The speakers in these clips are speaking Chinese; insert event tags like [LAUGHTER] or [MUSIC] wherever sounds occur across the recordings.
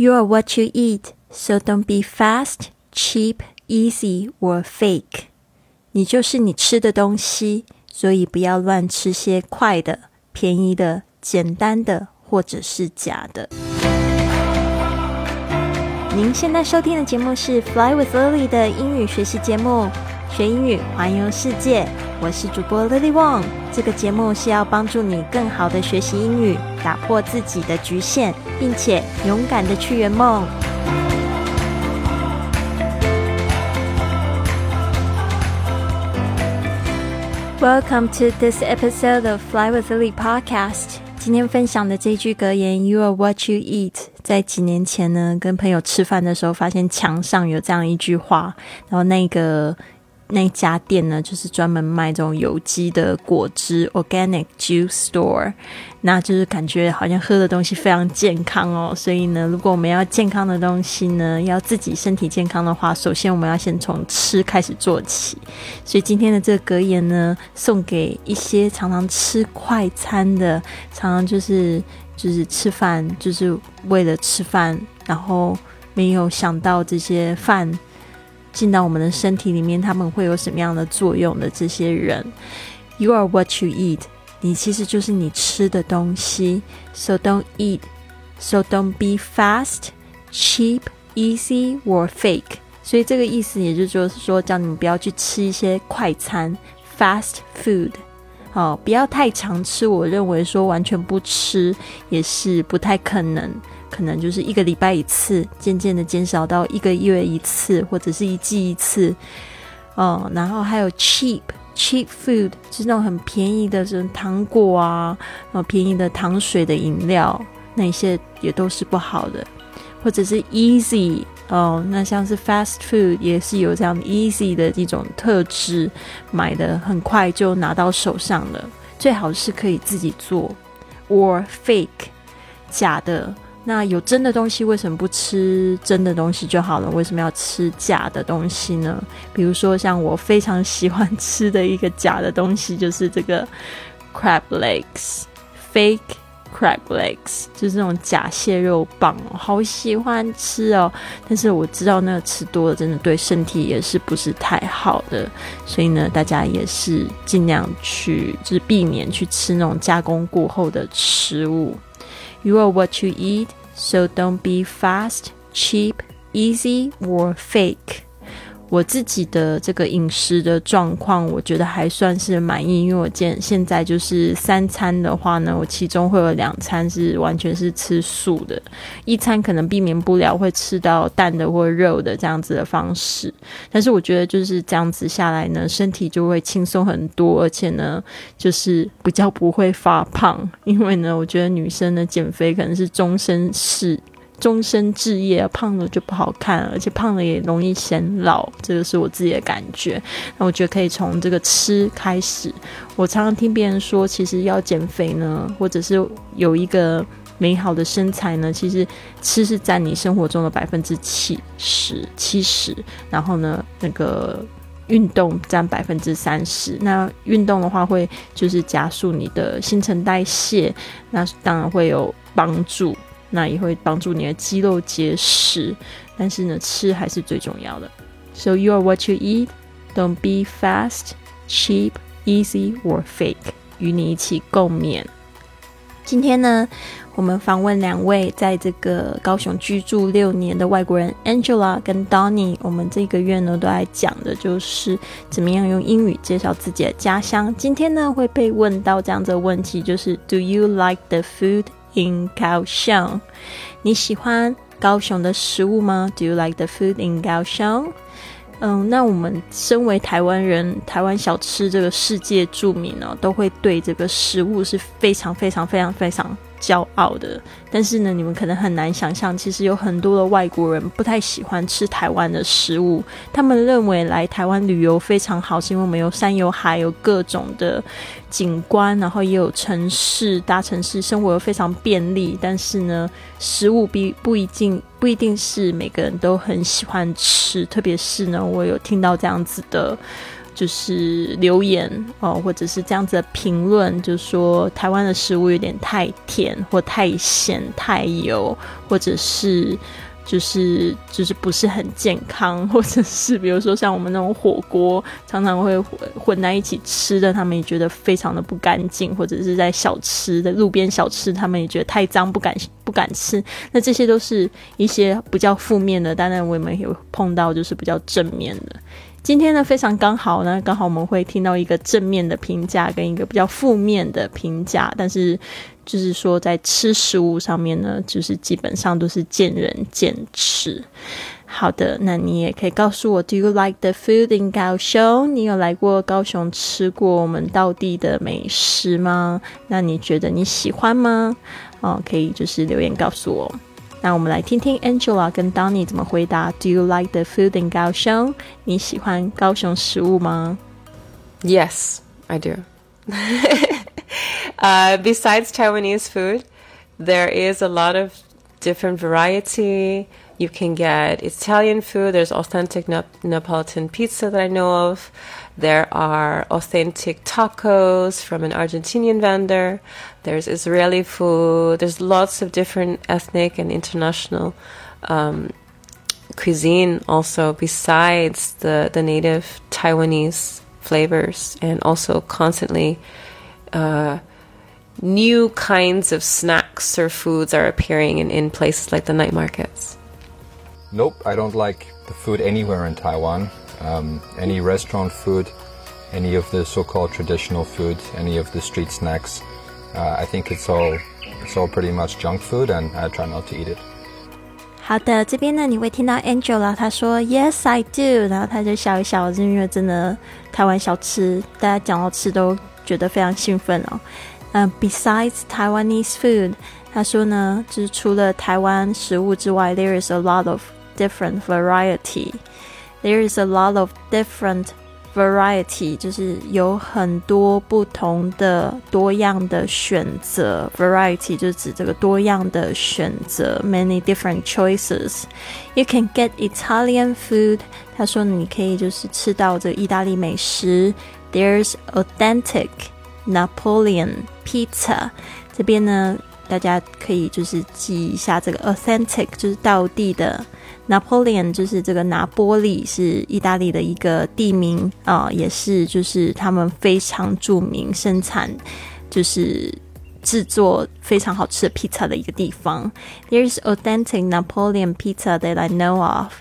You are what you eat, so don't be fast, cheap, easy or fake. 你就是你吃的东西，所以不要乱吃些快的、便宜的、简单的，或者是假的。您现在收听的节目是《Fly with Lily》的英语学习节目，学英语环游世界。我是主播 Lily Wong。这个节目是要帮助你更好的学习英语，打破自己的局限，并且勇敢的去圆梦。Welcome to this episode of Fly with Lily podcast。今天分享的这句格言 “You are what you eat”，在几年前呢，跟朋友吃饭的时候，发现墙上有这样一句话，然后那个。那家店呢，就是专门卖这种有机的果汁 （organic juice store），那就是感觉好像喝的东西非常健康哦。所以呢，如果我们要健康的东西呢，要自己身体健康的话，首先我们要先从吃开始做起。所以今天的这个格言呢，送给一些常常吃快餐的，常常就是就是吃饭就是为了吃饭，然后没有想到这些饭。进到我们的身体里面，他们会有什么样的作用的？这些人，You are what you eat，你其实就是你吃的东西。So don't eat，so don't be fast, cheap, easy or fake。所以这个意思也就是说，叫你们不要去吃一些快餐 （fast food）。哦，不要太常吃。我认为说完全不吃也是不太可能。可能就是一个礼拜一次，渐渐的减少到一个月一次，或者是一季一次。哦，然后还有 cheap cheap food，是那种很便宜的，什么糖果啊，然后便宜的糖水的饮料，那些也都是不好的。或者是 easy，哦，那像是 fast food 也是有这样 easy 的一种特质，买的很快就拿到手上了。最好是可以自己做，or fake 假的。那有真的东西，为什么不吃真的东西就好了？为什么要吃假的东西呢？比如说，像我非常喜欢吃的一个假的东西，就是这个 crab legs，fake crab legs，就是这种假蟹肉棒，好喜欢吃哦。但是我知道那个吃多了，真的对身体也是不是太好的，所以呢，大家也是尽量去，就是避免去吃那种加工过后的食物。You are what you eat. So don't be fast, cheap, easy or fake. 我自己的这个饮食的状况，我觉得还算是满意，因为我现现在就是三餐的话呢，我其中会有两餐是完全是吃素的，一餐可能避免不了会吃到蛋的或肉的这样子的方式，但是我觉得就是这样子下来呢，身体就会轻松很多，而且呢，就是比较不会发胖，因为呢，我觉得女生的减肥可能是终身事。终身置业，胖了就不好看，而且胖了也容易显老，这个是我自己的感觉。那我觉得可以从这个吃开始。我常常听别人说，其实要减肥呢，或者是有一个美好的身材呢，其实吃是占你生活中的百分之七十，七十。然后呢，那个运动占百分之三十。那运动的话，会就是加速你的新陈代谢，那当然会有帮助。那也会帮助你的肌肉结实，但是呢，吃还是最重要的。So you are what you eat. Don't be fast, cheap, easy or fake. 与你一起共勉。今天呢，我们访问两位在这个高雄居住六年的外国人 Angela 跟 Donny。我们这个月呢，都来讲的就是怎么样用英语介绍自己的家乡。今天呢，会被问到这样的问题，就是 Do you like the food? In 高雄，你喜欢高雄的食物吗？Do you like the food in 高雄？嗯，那我们身为台湾人，台湾小吃这个世界著名呢，都会对这个食物是非常非常非常非常。骄傲的，但是呢，你们可能很难想象，其实有很多的外国人不太喜欢吃台湾的食物。他们认为来台湾旅游非常好，是因为我们有山有海，有各种的景观，然后也有城市，大城市生活又非常便利。但是呢，食物不不一定不一定是每个人都很喜欢吃，特别是呢，我有听到这样子的。就是留言哦，或者是这样子的评论，就说台湾的食物有点太甜或太咸、太油，或者是。就是就是不是很健康，[LAUGHS] 或者是比如说像我们那种火锅，常常会混在一起吃的，他们也觉得非常的不干净，或者是在小吃的路边小吃，他们也觉得太脏，不敢不敢吃。那这些都是一些比较负面的，当然我们也有碰到就是比较正面的。今天呢，非常刚好呢，刚好我们会听到一个正面的评价跟一个比较负面的评价，但是就是说在吃食物上面呢，就是基本上都是见仁见智。好的，那你也可以告诉我，Do you like the food in Gao Shou？？你有来过高雄吃过我们道地的美食吗？那你觉得你喜欢吗？哦，可以就是留言告诉我。那我们来听听 Angela 跟 Donny 怎么回答。Do you like the food in 高雄？你喜欢高雄食物吗？Yes, I do. [LAUGHS] uh, besides Taiwanese food, there is a lot of different variety. You can get Italian food. There's authentic Neapolitan pizza that I know of. There are authentic tacos from an Argentinian vendor. There's Israeli food. There's lots of different ethnic and international um, cuisine also besides the, the native Taiwanese flavors and also constantly uh, new kinds of snacks or foods are appearing in, in places like the night markets. Nope, I don't like the food anywhere in Taiwan um, any restaurant food, any of the so-called traditional food, any of the street snacks. Uh, I think it's all it's all pretty much junk food, and I try not to eat it. 好的，这边呢你会听到 Angela 她说 Yes I do，然后她就笑一笑，是因为真的台湾小吃，大家讲到吃都觉得非常兴奋哦。嗯、uh,，Besides Taiwanese food，她说呢，就是除了台湾食物之外，there is a lot of different variety。there is a lot of different variety，就是有很多不同的多样的选择。Variety 就指这个多样的选择，many different choices. You can get Italian food，他说你可以就是吃到这个意大利美食。There's authentic Napoleon pizza，这边呢大家可以就是记一下这个 authentic，就是道地的。 Napoleon 就是这个拿波利，是意大利的一个地名啊，也是就是他们非常著名生产，就是制作非常好吃的披萨的一个地方。There is authentic Napoleon pizza that I know of.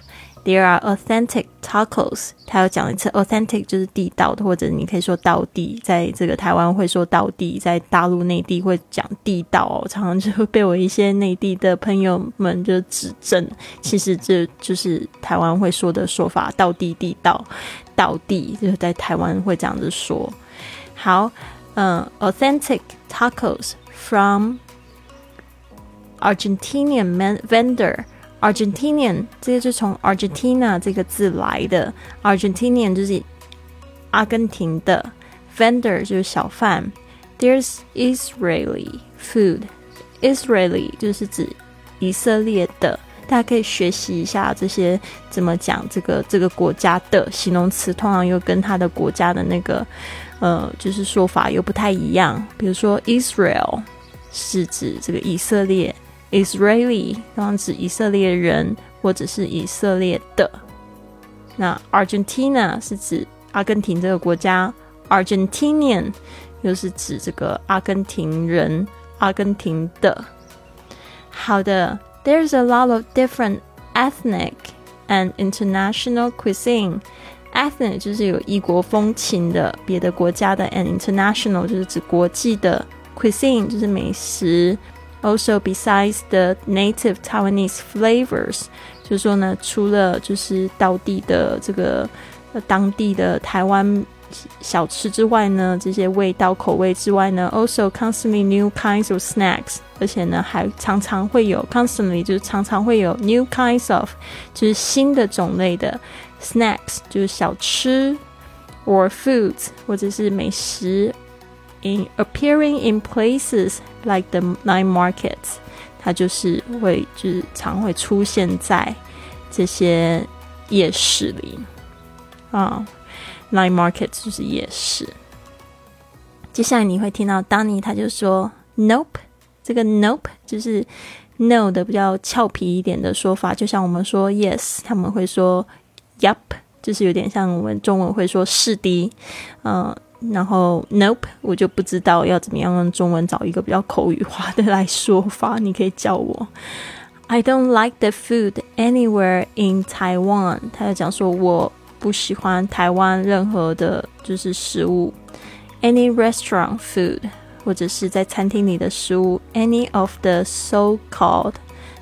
There are authentic tacos。他要讲一次，authentic 就是地道的，或者你可以说道地。在这个台湾会说道地，在大陆内地会讲地道。常常就会被我一些内地的朋友们就指正，其实这就是台湾会说的说法，道地地道，道地就是在台湾会这样子说。好，嗯，authentic tacos from Argentinian vendor。Argentinian 这个是从 Argentina 这个字来的，Argentinian 就是阿根廷的，vendor 就是小贩。There's Israeli food，Israeli 就是指以色列的，大家可以学习一下这些怎么讲这个这个国家的形容词，通常又跟它的国家的那个呃就是说法又不太一样。比如说 Israel 是指这个以色列。Israeli 通常指以色列人或者是以色列的。那 Argentina 是指阿根廷这个国家，Argentinian 又是指这个阿根廷人、阿根廷的。好的，There's a lot of different ethnic and international cuisine。Ethnic 就是有异国风情的别的国家的，and international 就是指国际的，cuisine 就是美食。Also, besides the native Taiwanese flavors，就是说呢，除了就是当地的这个当地的台湾小吃之外呢，这些味道口味之外呢，also constantly new kinds of snacks，而且呢还常常会有 constantly 就是常常会有 new kinds of 就是新的种类的 snacks，就是小吃 or foods 或者是美食。In appearing in places like the night markets，它就是会就是常会出现在这些夜市里啊。night markets 就是夜市。接下来你会听到 Danny 他就说 Nope，这个 Nope 就是 No 的比较俏皮一点的说法，就像我们说 Yes，他们会说 Yup，就是有点像我们中文会说是的，嗯。然后，Nope，我就不知道要怎么样用中文找一个比较口语化的来说法。你可以叫我。I don't like the food anywhere in Taiwan。他就讲说我不喜欢台湾任何的，就是食物。Any restaurant food，或者是在餐厅里的食物。Any of the so-called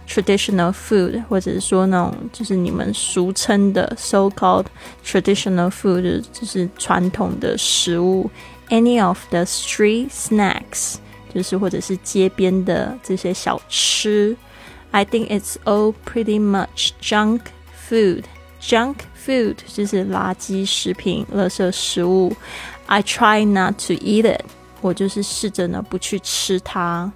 traditional food，或者是说那种就是你们俗称的 so called traditional food，就是传统的食物。Any of the street snacks，就是或者是街边的这些小吃。I think it's all pretty much junk food. Junk food 就是垃圾食品、垃圾食物。I try not to eat it，我就是试着呢不去吃它。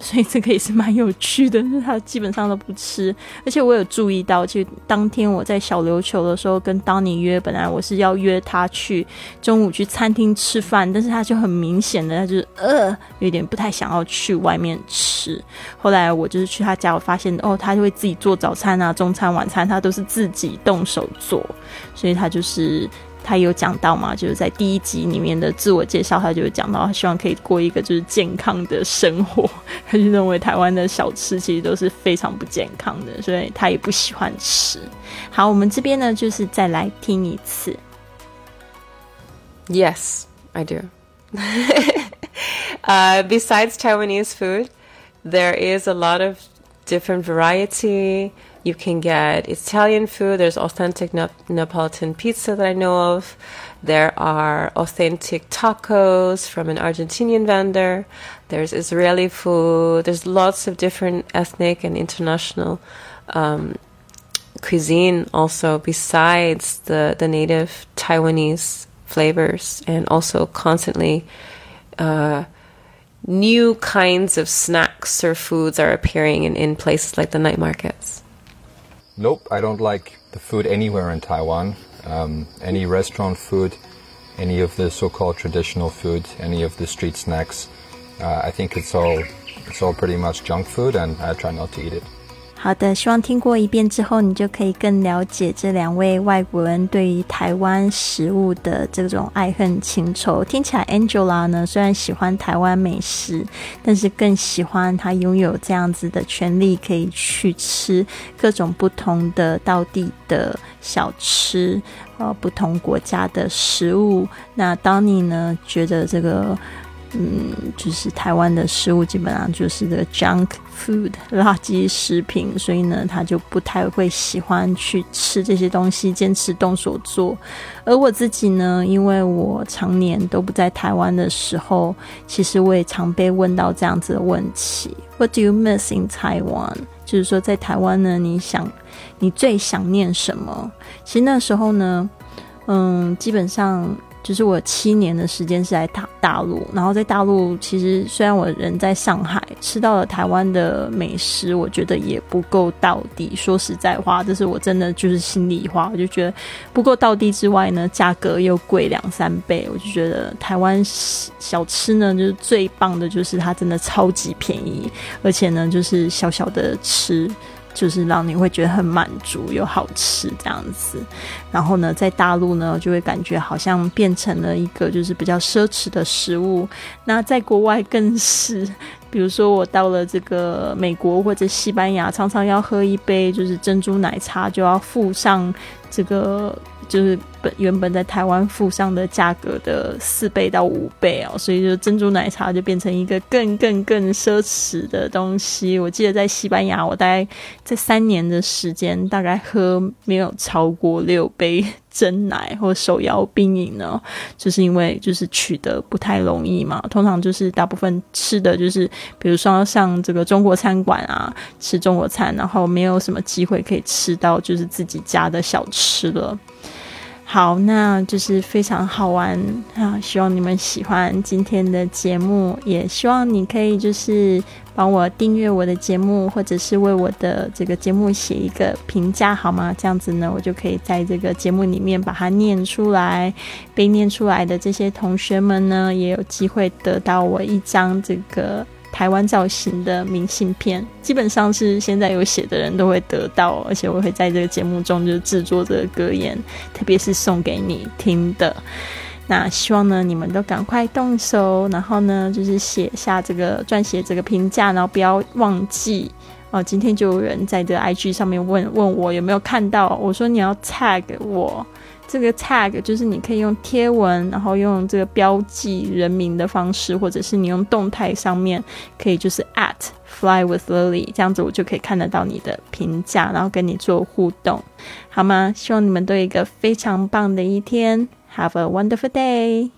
所以这个也是蛮有趣的，他基本上都不吃，而且我有注意到，就当天我在小琉球的时候跟当你约，本来我是要约他去中午去餐厅吃饭，但是他就很明显的，他就是呃有点不太想要去外面吃。后来我就是去他家，我发现哦，他就会自己做早餐啊、中餐、晚餐，他都是自己动手做，所以他就是。他有讲到嘛？就是在第一集里面的自我介绍，他就有讲到，他希望可以过一个就是健康的生活。[LAUGHS] 他就认为台湾的小吃其实都是非常不健康的，所以他也不喜欢吃。好，我们这边呢，就是再来听一次。Yes, I do. [LAUGHS] uh, besides Taiwanese food, there is a lot of different variety. You can get Italian food. There's authentic Neapolitan pizza that I know of. There are authentic tacos from an Argentinian vendor. There's Israeli food. There's lots of different ethnic and international um, cuisine also besides the, the native Taiwanese flavors and also constantly uh, new kinds of snacks or foods are appearing in, in places like the night markets. Nope, I don't like the food anywhere in Taiwan. Um, any restaurant food, any of the so-called traditional food, any of the street snacks. Uh, I think it's all it's all pretty much junk food, and I try not to eat it. 好的，希望听过一遍之后，你就可以更了解这两位外国人对于台湾食物的这种爱恨情仇。听起来，Angela 呢虽然喜欢台湾美食，但是更喜欢她拥有这样子的权利，可以去吃各种不同的道地的小吃，呃，不同国家的食物。那当你呢觉得这个？嗯，就是台湾的食物基本上就是个 junk food 垃圾食品，所以呢，他就不太会喜欢去吃这些东西，坚持动手做。而我自己呢，因为我常年都不在台湾的时候，其实我也常被问到这样子的问题：What do you miss in Taiwan？就是说，在台湾呢，你想你最想念什么？其实那时候呢，嗯，基本上。就是我七年的时间是在大大陆，然后在大陆，其实虽然我人在上海，吃到了台湾的美食，我觉得也不够到底。说实在话，这是我真的就是心里话，我就觉得不够到底之外呢，价格又贵两三倍，我就觉得台湾小吃呢，就是最棒的，就是它真的超级便宜，而且呢，就是小小的吃。就是让你会觉得很满足又好吃这样子，然后呢，在大陆呢就会感觉好像变成了一个就是比较奢侈的食物。那在国外更是，比如说我到了这个美国或者西班牙，常常要喝一杯就是珍珠奶茶，就要附上这个。就是本原本在台湾附上的价格的四倍到五倍哦，所以就珍珠奶茶就变成一个更更更奢侈的东西。我记得在西班牙，我大概在三年的时间，大概喝没有超过六杯真奶或手摇冰饮呢，就是因为就是取得不太容易嘛。通常就是大部分吃的就是，比如说像这个中国餐馆啊，吃中国餐，然后没有什么机会可以吃到就是自己家的小吃了。好，那就是非常好玩啊！希望你们喜欢今天的节目，也希望你可以就是帮我订阅我的节目，或者是为我的这个节目写一个评价，好吗？这样子呢，我就可以在这个节目里面把它念出来。被念出来的这些同学们呢，也有机会得到我一张这个。台湾造型的明信片，基本上是现在有写的人都会得到，而且我会在这个节目中就制作这个格言，特别是送给你听的。那希望呢，你们都赶快动手，然后呢，就是写下这个撰写这个评价，然后不要忘记哦。今天就有人在这 IG 上面问问我有没有看到，我说你要 tag 我。这个 tag 就是你可以用贴文，然后用这个标记人名的方式，或者是你用动态上面可以就是 at fly with Lily 这样子，我就可以看得到你的评价，然后跟你做互动，好吗？希望你们都有一个非常棒的一天，Have a wonderful day。